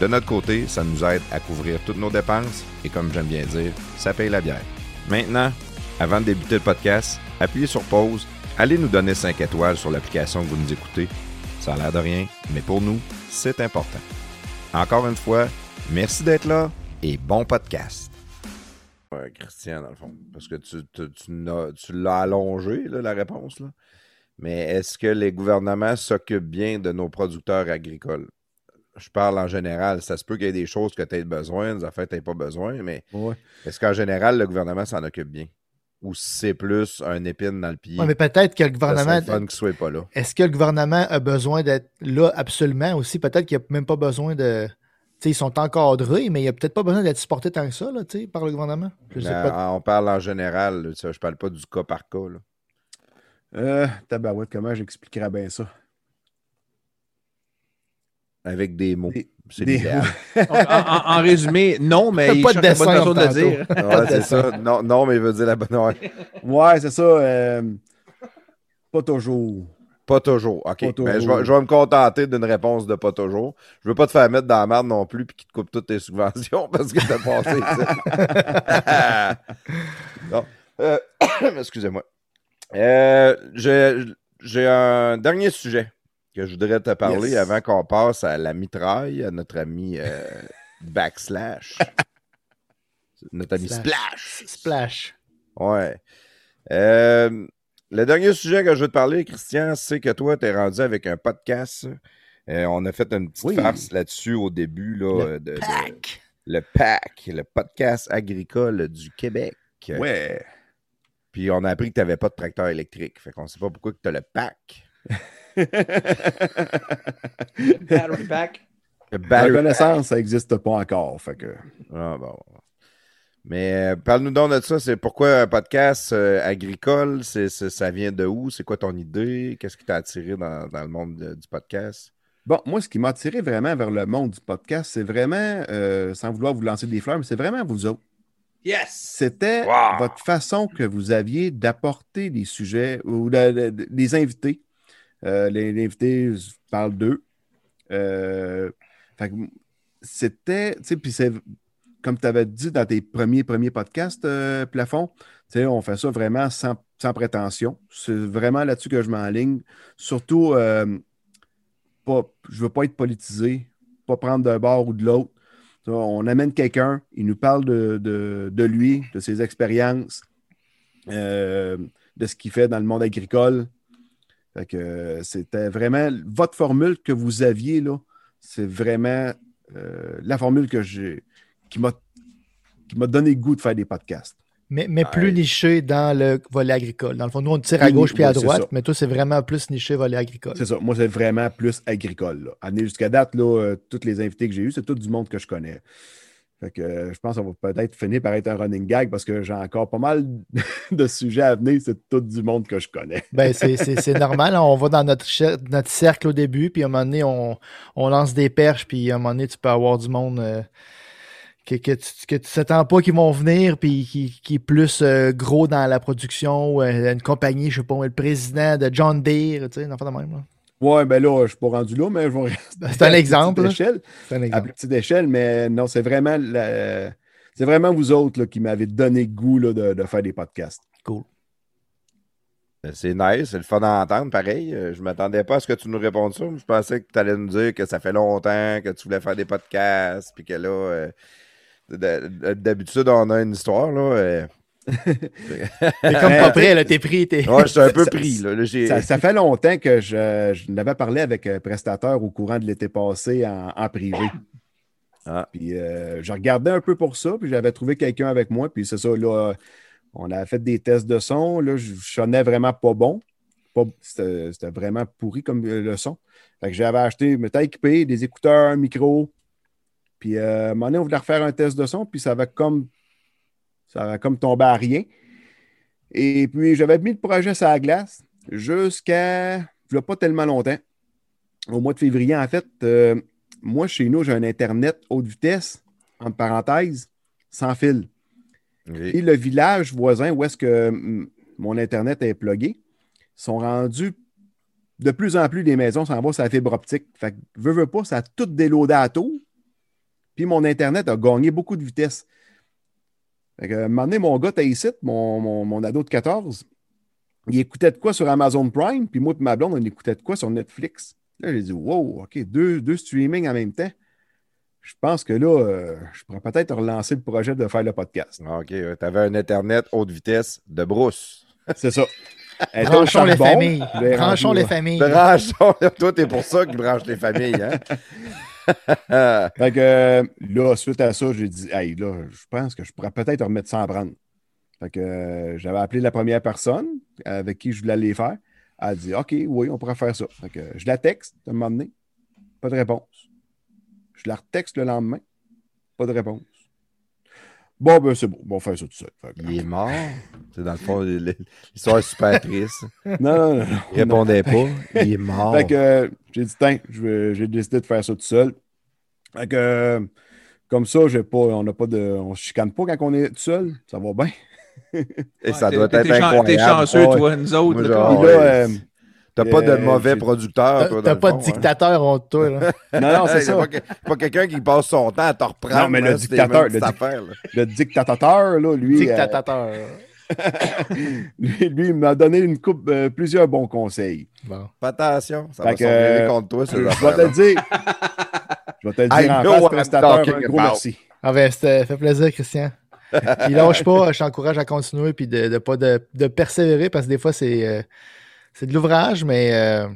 De notre côté, ça nous aide à couvrir toutes nos dépenses et comme j'aime bien dire, ça paye la bière. Maintenant, avant de débuter le podcast, appuyez sur pause, allez nous donner 5 étoiles sur l'application que vous nous écoutez. Ça a l'air de rien, mais pour nous, c'est important. Encore une fois, merci d'être là et bon podcast. Christian, dans le fond, parce que tu, l'as allongé, la réponse. Là. Mais est-ce que les gouvernements s'occupent bien de nos producteurs agricoles? Je parle en général. Ça se peut qu'il y ait des choses que tu aies besoin, des affaires que tu n'aies pas besoin, mais est-ce qu'en général, le gouvernement s'en occupe bien? Ou c'est plus un épine dans le pied? Oui, mais peut-être que le gouvernement. soit pas là. Est-ce que le gouvernement a besoin d'être là absolument aussi? Peut-être qu'il n'y a même pas besoin de ils sont encadrés, mais il n'y a peut-être pas besoin d'être supporté tant que ça là, par le gouvernement? On parle en général, je ne parle pas du cas par cas. Là. Euh, tabarouette, comment j'expliquerais bien ça? Avec des mots. C'est en, résumé, non, mais il pas de dessin la bonne de dire. Ouais, c'est ça. Non, non, mais il veut dire la bonne. Ouais, ouais c'est ça. Euh, pas toujours. Pas toujours. OK. Mais je, vais, je, vais, me contenter d'une réponse de pas toujours. Je veux pas te faire mettre dans la merde non plus puis qu'il te coupe toutes tes subventions parce que t'as passé. non. Euh, excusez-moi. Euh, J'ai un dernier sujet que je voudrais te parler avant qu'on passe à la mitraille, à notre ami euh, Backslash. notre ami Splash. Splash. Ouais. Euh, le dernier sujet que je veux te parler, Christian, c'est que toi, tu es rendu avec un podcast. Euh, on a fait une petite farce là-dessus au début. Là, le de, PAC. le PAC, le podcast agricole du Québec. Ouais. Puis on a appris que tu n'avais pas de tracteur électrique. Fait qu'on ne sait pas pourquoi tu as le PAC. Battery pack. La connaissance, ça n'existe pas encore. Fait que... Ah, bon. Mais euh, parle-nous donc de ça. C'est pourquoi un podcast euh, agricole? C'est, ça vient de où? C'est quoi ton idée? Qu'est-ce qui t'a attiré dans, le monde du podcast? Bon, moi, ce qui m'a attiré vraiment vers le monde du podcast, c'est vraiment, euh, sans vouloir vous lancer des fleurs, mais c'est vraiment vous autres. Yes! C'était votre façon que vous aviez d'apporter des sujets ou des invités. Les, invités parlent d'eux. c'était, tu sais, puis c'est comme tu avais dit dans tes premiers, premiers podcasts, euh, Plafond, on fait ça vraiment sans, prétention. C'est vraiment là-dessus que je m'enligne. Surtout, euh, pas, je ne veux pas être politisé, pas prendre d'un bord ou de l'autre. On amène quelqu'un, il nous parle de, lui, de ses expériences, euh, de ce qu'il fait dans le monde agricole. C'était vraiment votre formule que vous aviez là. C'est vraiment la formule que j'ai qui m'a donné le goût de faire des podcasts. Mais, mais plus niché dans le volet agricole. Dans le fond, nous, on tire à gauche puis à droite, mais toi, c'est vraiment plus niché volet agricole. C'est ça. Moi, c'est vraiment plus agricole. Là. jusqu'à date, là, euh, tous les invités que j'ai eus, c'est tout du monde que je connais. Fait que, euh, je pense qu'on va peut-être finir par être un running gag parce que j'ai encore pas mal de sujets à venir. C'est tout du monde que je connais. ben, c'est normal. Hein. On va dans notre, notre cercle au début, puis à un moment donné, on, on lance des perches, puis à un moment donné, tu peux avoir du monde. Euh, que, que, tu, ne t'attends pas qu'ils vont venir, puis qui, qui, est plus euh, gros dans la production, euh, une compagnie, je sais pas, le président de John Deere, tu sais, de même. Là. Ouais, ben là, je suis pas rendu là, mais je vais C'est un exemple. C'est un exemple. À petite échelle, mais non, c'est vraiment c'est vraiment vous autres là, qui m'avez donné goût là, de, de, faire des podcasts. Cool. Ben, c'est nice, c'est le fun d'entendre, pareil. Euh, je m'attendais pas à ce que tu nous répondes ça. Je pensais que tu allais nous dire que ça fait longtemps que tu voulais faire des podcasts, puis que là, D'habitude, on a une histoire, là. t'es comme pas prêt, là, t'es pris. Es... Ouais, je suis un peu pris. Là. ça, fait longtemps que je, je n'avais parlé avec un prestataire au courant de l'été passé en, privé. Ah. Puis euh, je regardais un peu pour ça, puis j'avais trouvé quelqu'un avec moi, puis c'est ça, là, on a fait des tests de son, là, je sonnais vraiment pas bon. C'était vraiment pourri comme euh, le son. Fait que j'avais acheté, me équipé, des écouteurs, un micro, Puis euh, à un moment donné, on voulait refaire un test de son, puis ça avait comme, ça avait comme tombé à rien. Et puis, j'avais mis le projet sur la glace jusqu'à, il pas tellement longtemps. Au mois de février, en fait, euh, moi, chez nous, j'ai un Internet haute vitesse, entre parenthèses, sans fil. Et le village voisin où est-ce que mon Internet est plugué sont rendus de plus en plus des maisons s'en vont sur la fibre optique. Fait que, veux, veux pas, ça a tout déloadé à tour. Puis mon Internet a gagné beaucoup de vitesse. Fait que, un moment donné, mon gars, t'as ici, mon, mon, mon ado de 14, il écoutait de quoi sur Amazon Prime, puis moi et ma blonde, on écoutait de quoi sur Netflix. Là, j'ai dit, wow, OK, deux, deux streamings en même temps. Je pense que là, euh, je pourrais peut-être relancer le projet de faire le podcast. OK, tu avais un Internet haute vitesse de brousse. C'est ça. Elle Branchons les familles. Branchons les familles. Branchons. Toi, t'es pour ça qu'ils branchent les familles, hein? Fait que là, suite à ça, j'ai dit, hey, là, je pense que je pourrais peut-être remettre ça en branle. Fait que euh, j'avais appelé la première personne avec qui je voulais aller faire. Elle a dit, OK, oui, on pourrait faire ça. Fait que je la texte à un moment donné. Pas de réponse. Je la retexte le lendemain. Pas de réponse. Bon, ben c'est bon. Bon, on va faire ça tout seul. Il est mort. C'est dans le fond, l'histoire est super triste. Non, non, non. non. Il répondait pas. Il est mort. Fait que euh, j'ai dit, tiens, j'ai décidé de faire ça tout seul. Fait que euh, comme ça, j'ai pas, on n'a pas de. On se chicane pas quand on est tout seul. Ça va bien. Et ça T'es- doit être chan- T'es incroyable. chanceux, Ouais. toi, nous autres. Moi, là, genre, Puis toi. là, ouais. euh, T'as pas de Euh, mauvais producteur, T'as dans t'as le pas fond, de hein? dictateur entre toi. Là. non, non, c'est Hey, ça. Pas, que- pas quelqu'un qui passe son temps à te reprendre. Non, mais le là, dictateur, le dic- affaires, là. Le dictateur, là, lui, euh, Dictateur. lui, lui, il m'a donné une coupe, euh, plusieurs bons conseils. Bon. Fais attention, ça Fait va que, euh, contre toi, Je ces vais te affaires-là. le dire. Je vais te le I dire en know face, what I'm prestataire, talking un gros about. merci. Ah ben, ça fait plaisir, Christian. Puis lâche pas, je t'encourage à continuer puis de, de pas de, de persévérer parce que des fois c'est euh, c'est de l'ouvrage, mais euh,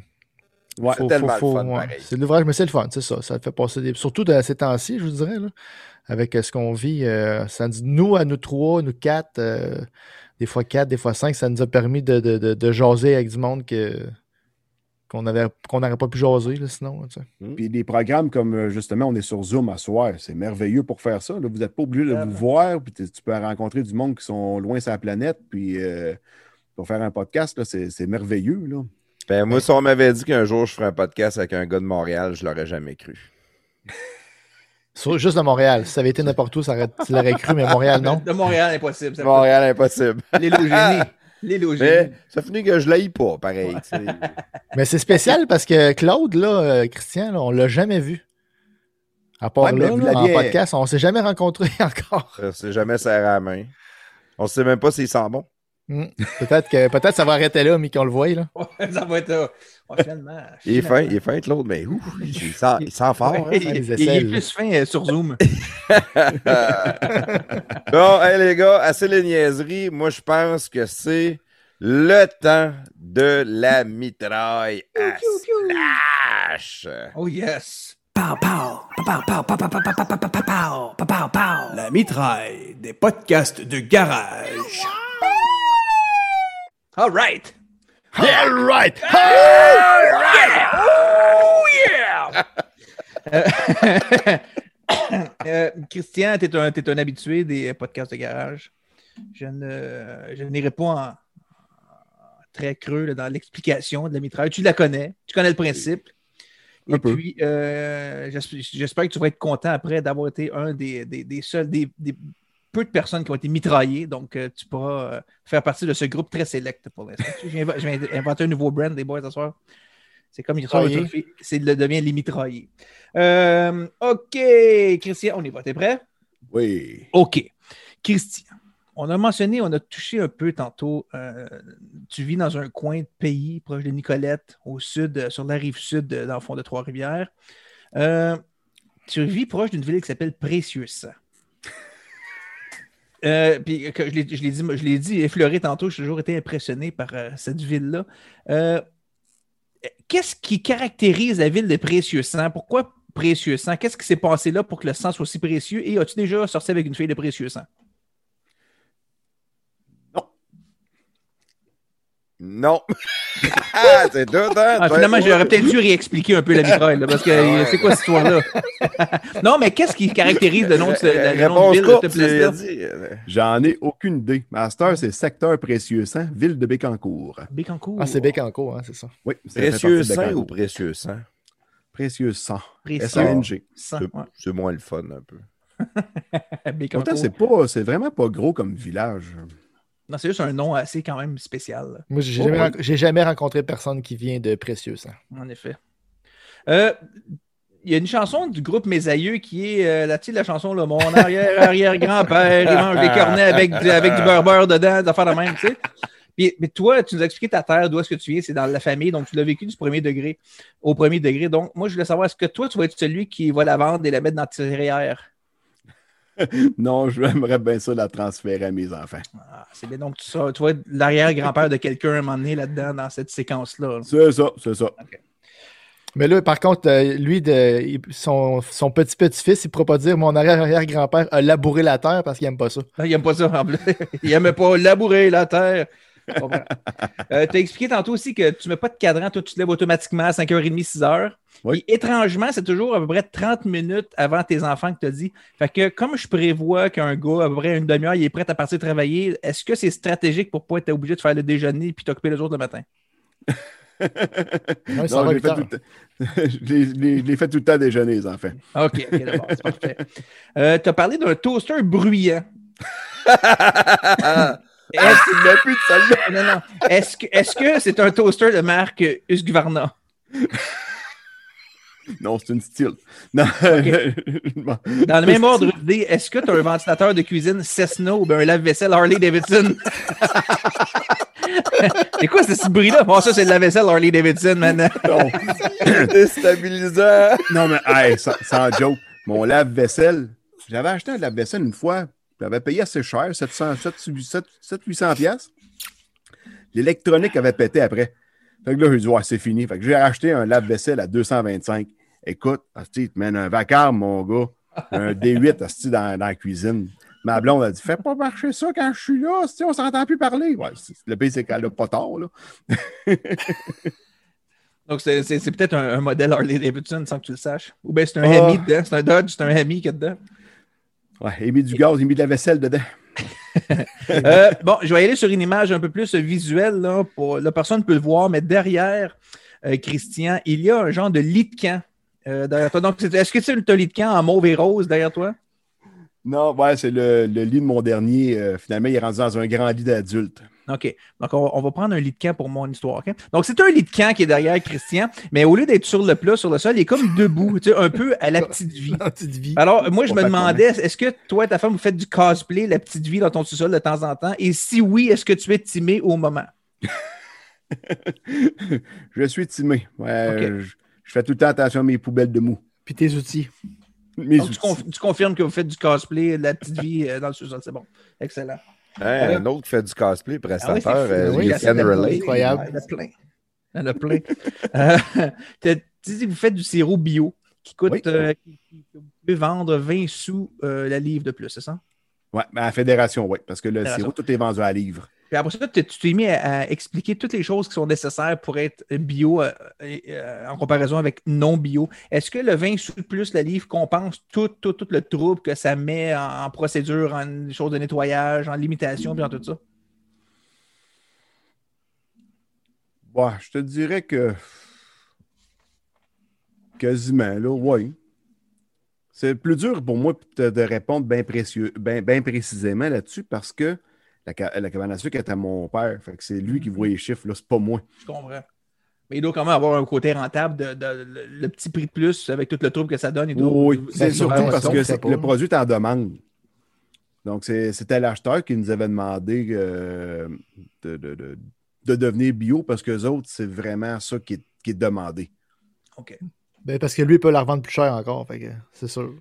Ouais, tellement le fun, ouais. C'est de l'ouvrage, mais c'est le fun, c'est ça. Ça te fait passer des. Surtout de ces temps-ci, je vous dirais, là, avec euh, ce qu'on vit. euh, ça dit nous à nous trois, nous quatre, euh, des fois quatre, des fois cinq, ça nous a permis de, de, de, de jaser avec du monde que qu'on avait qu'on n'aurait pas pu jaser là, sinon. tu sais. Puis des programmes comme justement, on est sur Zoom à soir, c'est merveilleux pour faire ça. là. Vous n'êtes pas obligé de vous voir, puis tu tu peux rencontrer du monde qui sont loin sur la planète, puis euh, pour faire un podcast, là, c'est c'est merveilleux. Là. Ben, moi, si on m'avait dit qu'un jour je ferais un podcast avec un gars de Montréal, je l'aurais jamais cru. Sur- juste de Montréal. Si ça avait été n'importe où, ça aurait, tu l'aurais cru, mais Montréal, non? De Montréal, impossible. ça Montréal, impossible. peut- L'île au génie. L'île au Mais génie. ça finit que je l'aille pas, pareil. Mais c'est spécial parce que Claude, là, euh, Christian, là, on l'a jamais vu. À part Ouais, là, là, en podcast, on s'est jamais rencontrés encore. Ça s'est jamais serré à la main. On sait même pas s'il sent bon. Peut-être que peut-être ça va arrêter là, mais qu'on le voit là. Ça va être là. Il est fin, il est fin l'autre, mais ouf, il sent, il fort. Hein, il, il, est plus fin sur Zoom. bon, hey, les gars, assez les niaiseries. Moi, je pense que c'est le temps de la mitraille à slash. Oh yes. La mitraille des podcasts de garage. All right. All right! Euh, Christian, tu es, un t'es un habitué des podcasts de garage. Je ne je n'irai pas en, en très creux là, dans l'explication de la mitraille. Tu la connais, tu connais le principe. Et Un puis, euh, j'espère j'espère que tu vas être content après d'avoir été un des, des, des seuls, des, des peu de personnes qui ont été mitraillées. Donc, euh, tu pourras euh, faire partie de ce groupe très sélect pour l'instant. Je viens d'inventer un nouveau brand des boys ce soir. C'est comme il Mitraillé. ressort autour de- c'est le devient les mitraillés. Euh, OK, Christian, on y va. T'es prêt? Oui. OK. Christian, on a mentionné, on a touché un peu tantôt. euh, tu vis dans un coin de pays proche de Nicolette, au sud, euh, sur la rive sud, euh, dans le fond de Trois-Rivières. Euh, tu vis proche d'une ville qui s'appelle Précieux. Euh, puis que je l'ai je l'ai dit, je l'ai dit effleuré tantôt, j'ai toujours été impressionné par euh, cette ville-là. Euh, Qu'est-ce qui caractérise la ville de Précieux Sang? Pourquoi Précieux Sang? Qu'est-ce qui s'est passé là pour que le sang soit si précieux? Et as-tu déjà sorti avec une fille de Précieux Sang? Non. ah, c'est hein? Ah, finalement, j'aurais peut-être dû réexpliquer un peu la mitraille, là, parce que Ah c'est quoi cette histoire-là? non, mais qu'est-ce qui caractérise le nom de, le nom de ville courte, dit. euh, J'en ai aucune idée. Master, c'est secteur précieux sang, ville de Bécancourt. Bécancourt. Ah, c'est Bécancourt, hein, c'est ça. Oui, Précieux sang Bécancourt. ou précieux sang? Précieux sang. Précieux. S-A-N-G. C'est moins le fun un peu. Bécancourt. Pourtant, c'est pas, c'est vraiment pas gros comme village. Non, c'est juste un nom assez quand même spécial. là. Moi, j'ai Oh, jamais, rencontré personne qui vient de Précieux Sang. En effet. Euh, Il y a une chanson du groupe Mes Aïeux qui est euh, la, la chanson là, Mon arrière-arrière-grand-père, il mange des cornets avec, du- avec du beurre-beurre dedans, de même, tu sais. Puis, mais toi, tu nous as expliqué ta terre, d'où est-ce que tu viens, c'est dans la famille, donc tu l'as vécu du premier degré au premier degré. Donc, moi, je voulais savoir, est-ce que toi, tu vas être celui qui va la vendre et la mettre dans tes derrière? Non, j'aimerais bien ça la transférer à mes enfants. Ah, c'est bien, donc tu, seras- tu vas être l'arrière-grand-père de quelqu'un à un moment donné là-dedans, dans cette séquence-là. là. C'est ça, c'est ça. Mais là, par contre, euh, lui, de, son, son petit-petit-fils, il ne pourra pas dire mon arrière-arrière-grand-père a labouré la terre parce qu'il n'aime pas ça. Ah, Il n'aime pas ça, en plus. Il n'aime pas labourer la terre. Euh, tu as expliqué tantôt aussi que tu ne mets pas de cadran, toi, tu te lèves automatiquement à 5h30, 6h. Oui. Et étrangement, c'est toujours à peu près 30 minutes avant tes enfants que tu as dit. Fait que comme je prévois qu'un gars, à peu près une demi-heure, il est prêt à partir travailler, est-ce que c'est stratégique pour pas être obligé de faire le déjeuner puis t'occuper les autres le matin? Ouais, Non, je l'ai huit fait heures. tout le temps- je l'ai- je l'ai- je l'ai fait tout le temps déjeuner, les enfants. OK, ok, d'abord, c'est parfait. Euh, tu as parlé d'un toaster bruyant. Est-ce- plus de celle-là. non, non. Est-ce que est-ce que c'est un toaster de marque Husqvarna? Non, c'est une style. Non. Bon. Dans le même ordre d'idée, est-ce que tu as un ventilateur de cuisine Cessna ou bien un lave-vaisselle Harley Davidson? c'est quoi ce bruit-là? Bon, ça, c'est le lave-vaisselle Harley Davidson maintenant. Non. Déstabilisant. Non, mais hey, sans, sans joke, mon lave-vaisselle, j'avais acheté un lave-vaisselle une fois, j'avais payé assez cher, 700, 700-800 piastres. L'électronique avait pété après. Fait que là, j'ai dit, ouais, c'est fini. Fait que j'ai acheté un lave-vaisselle à 225. Écoute, il te mène un vacarme, mon gars. Un D8 asti, dans, dans la cuisine. Ma blonde a dit, fais pas marcher ça quand je suis là, on s'entend plus parler. Ouais, le pire, c'est qu'elle a pas tort, là. Donc, c'est peut-être un, un modèle Harley Davidson sans que tu le saches. Ou bien c'est un Ah. Hemi dedans. C'est un Dodge, c'est un Hemi qu'il y a dedans. Ouais, il met du gaz, il met de la vaisselle dedans. Euh, bon, je vais aller sur une image un peu plus visuelle. Là, pour, la personne peut le voir, mais derrière euh, Christian, il y a un genre de lit de camp euh, derrière toi. Donc, est-ce que c'est un lit de camp en mauve et rose derrière toi? Non, ouais, c'est le, le lit de mon dernier. euh, finalement, il est rendu dans un grand lit d'adulte. OK. Donc, on, on va prendre un lit de camp pour mon histoire. OK? Donc, c'est un lit de camp qui est derrière Christian, mais au lieu d'être sur le plat, sur le sol, il est comme debout, tu sais, un peu à la petite vie. La petite vie. Alors, moi, je me demandais, est-ce que toi et ta femme, vous faites du cosplay, la petite vie dans ton sous-sol de temps en temps? Et si oui, est-ce que tu es timé au moment? je suis timé. Ouais, Ok. je, je fais tout le temps attention à mes poubelles de mou. Puis tes outils. Mes Donc, tu, outils. conf- tu confirmes que vous faites du cosplay, de la petite vie euh, dans le sous-sol. C'est bon. Excellent. Un autre qui fait du cosplay, Ah oui, prestataire, euh, Oui, relate. incroyable. Il y en a plein. Il y en a plein. Euh, tu dis que vous faites du sirop bio qui coûte, Oui. euh, qui- vous pouvez vendre 20 sous euh, la livre de plus, c'est ça? Ouais, mais à la fédération, oui, parce que le Fédération. sirop, tout est vendu à livre. Puis après ça, tu t'es mis à, expliquer toutes les choses qui sont nécessaires pour être bio euh, euh, en comparaison avec non bio. Est-ce que le 20 sous plus la livre compense tout, tout, tout le trouble que ça met en, procédure, en choses de nettoyage, en limitation, puis en tout ça? Ouais, je te dirais que quasiment, là, oui. C'est plus dur pour moi de, de répondre bien précieux, bien, bien précisément là-dessus parce que la, ca- la cabane à sucre est à mon père. Fait que c'est lui qui voit les chiffres, là, c'est pas moi. Je comprends. Mais il doit quand même avoir un côté rentable de, de- le, le petit prix de plus avec tout le trouble que ça donne. Oui, c'est surtout parce que le produit est en demande. Donc, c'était l'acheteur qui nous avait demandé euh, de, de- de- de devenir bio parce que autres, c'est vraiment ça qui est, qui est demandé. OK. Ben, parce que lui, il peut la revendre plus cher encore. C'est sûr.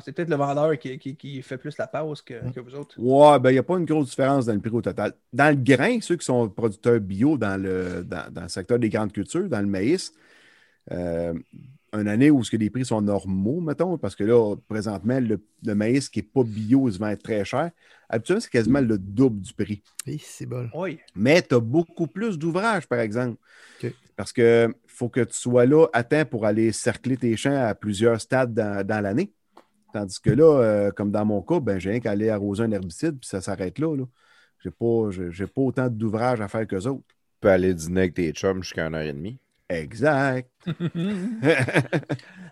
C'est peut-être le vendeur qui, qui- qui fait plus la pause que, que vous autres. Ouais, ben, il n'y a pas une grosse différence dans le prix au total. Dans le grain, ceux qui sont producteurs bio dans le, dans, dans le secteur des grandes cultures, dans le maïs, euh, une année où ce que les prix sont normaux, mettons, parce que là, présentement, le, le maïs qui n'est pas bio, il va être très cher. Habituellement, c'est quasiment le double du prix. Oui, c'est bon. Oui. Mais tu as beaucoup plus d'ouvrages, par exemple. OK. Parce que faut que tu sois là à temps pour aller cercler tes champs à plusieurs stades dans, dans l'année. Tandis que là, euh, comme dans mon cas, ben, j'ai rien qu'à aller arroser un herbicide, puis ça s'arrête là. là. J'ai pas, j'ai, pas autant d'ouvrages à faire qu'eux autres. Tu peux aller dîner avec tes chums jusqu'à une heure et demie. Exact.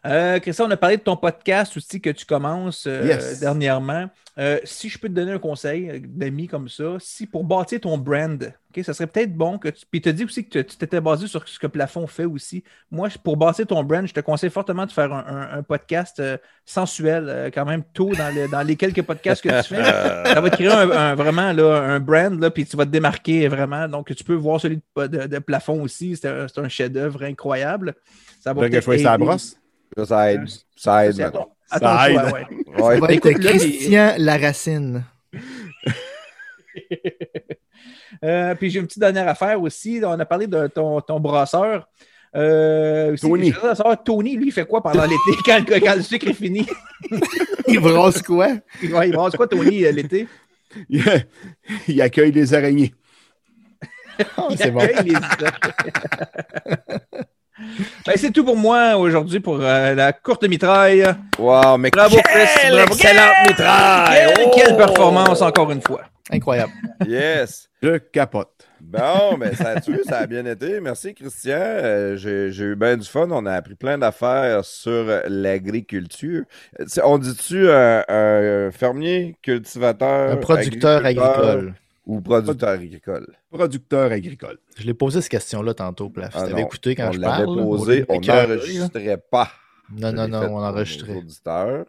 Euh, Christian, on a parlé de ton podcast aussi que tu commences euh, Yes. dernièrement. Euh, si je peux te donner un conseil euh, d'ami comme ça, si pour bâtir ton brand, ok, ça serait peut-être bon que tu. Puis tu as dit aussi que tu t'étais basé sur ce que Plafond fait aussi. Moi, pour bâtir ton brand, je te conseille fortement de faire un, un- un podcast sensuel, quand même tôt dans, le- dans les quelques podcasts que tu fais. ça va te créer un, un- vraiment là, un brand, là, puis tu vas te démarquer vraiment. Donc, tu peux voir celui de, de- de Plafond aussi. C'est un chef-d'œuvre incroyable. Ça va Là, que je peut-être la brosse. Ça, ça aide. Ça aide, Ça aide. ouais. Ouais. Ça va être Écoute, là, Christian Laracine. Euh, puis j'ai une petite dernière affaire aussi. On a parlé de ton, ton brasseur. Euh, Tony. savoir, Tony, lui, il fait quoi pendant l'été quand, le- quand le sucre est fini? Il brasse quoi? Il, brasse quoi, Tony, euh, l'été? Il, il accueille les araignées. Ah, Il c'est bon. accueille les Ben, c'est tout pour moi aujourd'hui pour euh, la courte mitraille. Wow, mais Bravo, Chris. quelle Bravo. excellente mitraille! Quelle, Oh! quelle performance, encore une fois. Incroyable. Yes! Je capote. Bon, ben ça a tué, ça a bien été. Merci, Christian. Euh, J'ai j'ai eu bien du fun. On a appris plein d'affaires sur l'agriculture. Euh, On dit-tu un, un fermier, cultivateur, Un producteur agricole? Ou producteur agricole? Producteur agricole. Je l'ai posé cette question-là tantôt, Plaf. Ah tu écouté quand on je l'avait parle. posé, on n'enregistrait pas. Non, Je non, non, on enregistrait. auditeurs.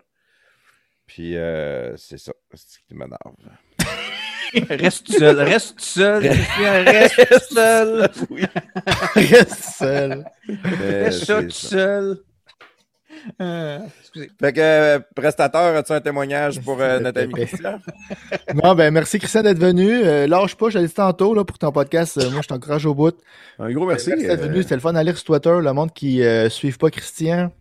Puis euh, c'est ça, c'est ce qui m'énerve. Reste seul, reste seul. Reste seul. oui. Reste seul. mais Reste ça c'est tout ça. seul. Euh, excusez. Fait que, euh, prestateur, as-tu un témoignage pour euh, notre ami Christian? Non, ben merci Christian d'être venu. Euh, lâche pas, je l'ai dit tantôt là, pour ton podcast. Moi, je t'encourage au bout. Un gros merci. Merci d'être venu. C'était le fun d'aller sur Twitter. Le monde qui ne suivent pas Christian,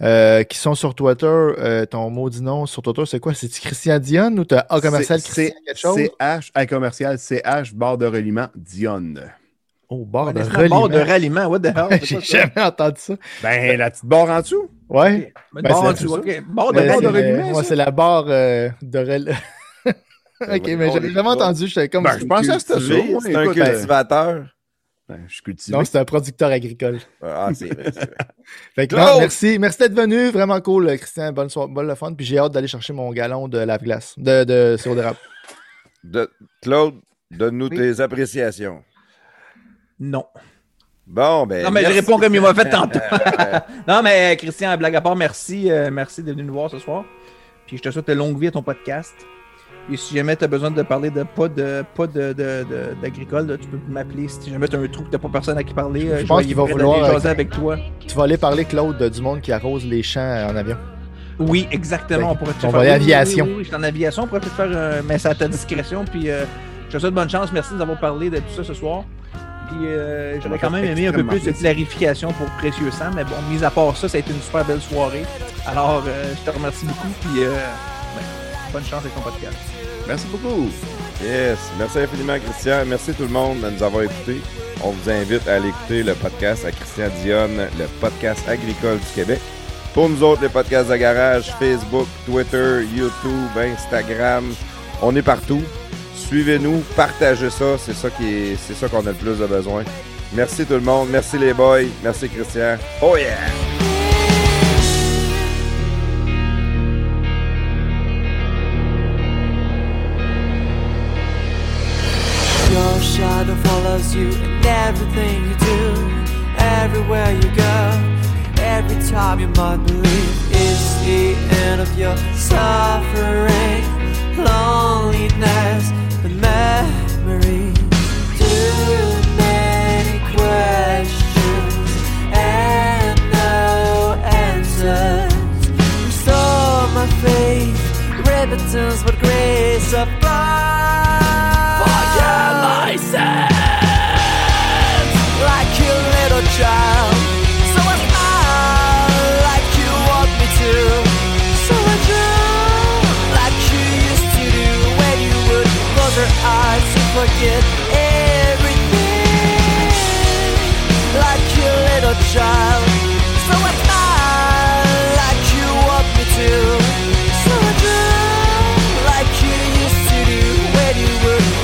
euh, qui sont sur Twitter, euh, ton maudit nom sur Twitter, c'est quoi? C'est-tu Christian Dion ou t'as A commercial c'est- Christian quelque chose? CH, à commercial, CH, barre de reliement, Oh, barre de reliement. Bord de ralliement, what the hell? J'ai jamais entendu ça. Ben, la petite barre en dessous. Ouais. Ben, Ben, bord c'est- en dessous, ok. Bord de barre c'est de ralliement. ça? ouais, c'est la barre euh, de reliement. ok, mais j'avais jamais entendu. J'étais comme. Ben, je pensais que c'était ça. Moi, C'est un euh, cultivateur. ben, je suis cultivé. Non, c'est un producteur agricole. Ah, c'est vrai, c'est vrai. Fait que Claude! non, merci. Merci d'être venu. Vraiment cool, euh, Christian. Bonne soirée, bonne le fun. Puis j'ai hâte d'aller chercher mon galon de lave-glace. De, de sirop d'érable. De- Claude, donne-nous Oui. tes appréciations. Non. Bon, ben. Non, mais merci. je réponds comme il m'a fait tantôt. Euh, non, mais Christian, blague à part, merci. euh, merci d'être venu nous voir ce soir. Puis je te souhaite de longue vie à ton podcast. Et si jamais tu as besoin de parler de pas de pas de, de- de- d'agricole, là, tu peux m'appeler. Si jamais tu as un trou que tu pas personne à qui parler, euh, Je pense vais qu'il va vouloir, euh, jaser avec toi. Tu vas aller parler, Claude, de- du monde qui arrose les champs en avion. Oui, exactement. On pourrait te on faire- va aller aviation. Oui, oui, oui, je suis en aviation. On pourrait peut-être faire un. Mais c'est à ta discrétion. Puis euh, je te souhaite bonne chance. Merci de nous avoir parlé de tout ça ce soir. Puis euh, j'aurais quand même aimé un peu plus de clarification pour Précieux Sang. Mais bon, mis à part ça, ça a été une super belle soirée. Alors, euh, je te remercie beaucoup. Puis euh, ben, bonne chance avec ton podcast. Merci beaucoup. Yes, merci infiniment, Christian. Merci tout le monde de nous avoir écoutés. On vous invite à aller écouter le podcast à Christian Dionne, le podcast agricole du Québec. Pour nous autres, les podcasts de garage, Facebook, Twitter, YouTube, Instagram, on est partout. Suivez-nous, partagez ça, c'est ça qui est, c'est ça qu'on a le plus de besoin. Merci tout le monde, merci les boys, merci Christian. Oh yeah! Your shadow follows you in everything you do, everywhere you go. Every time you might believe it's the end of your suffering, loneliness, memories. Too many questions and no answers. My faith, but grace child. So I smile like you want me to. So I dream like you used to do when you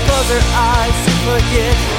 close your eyes to forget.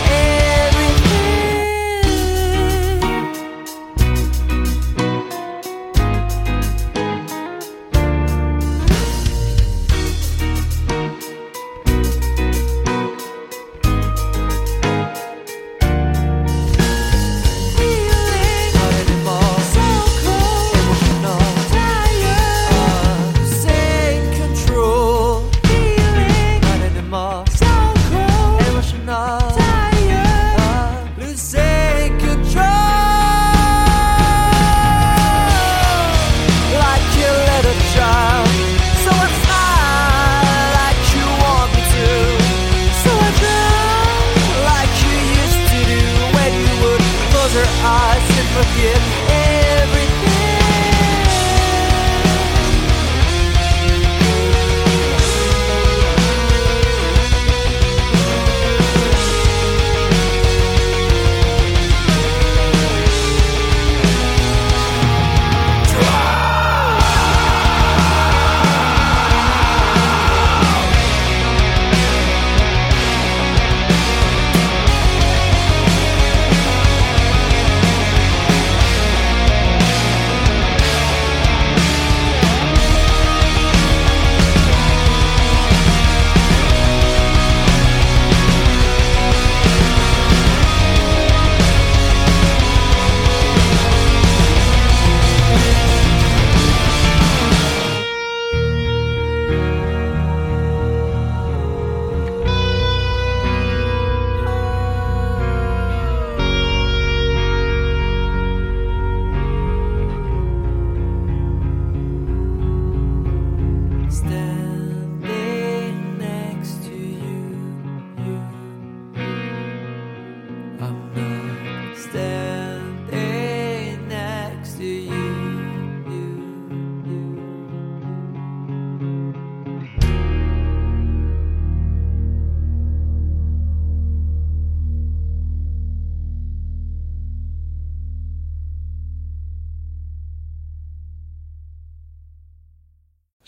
forgive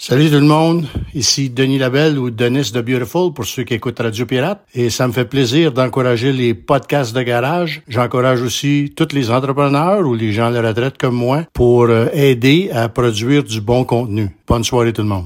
Salut tout le monde, ici Denis Labelle ou Denis de Beautiful pour ceux qui écoutent Radio Pirate et ça me fait plaisir d'encourager les podcasts de garage. J'encourage aussi tous les entrepreneurs ou les gens à la retraite comme moi pour euh, aider à produire du bon contenu. Bonne soirée tout le monde.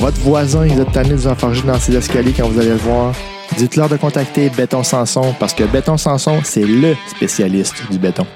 votre voisin, il est tanné de vous enfarger dans ses escaliers quand vous allez le voir. Dites-leur de contacter Béton Sanson parce que Béton Sanson, c'est le spécialiste du béton.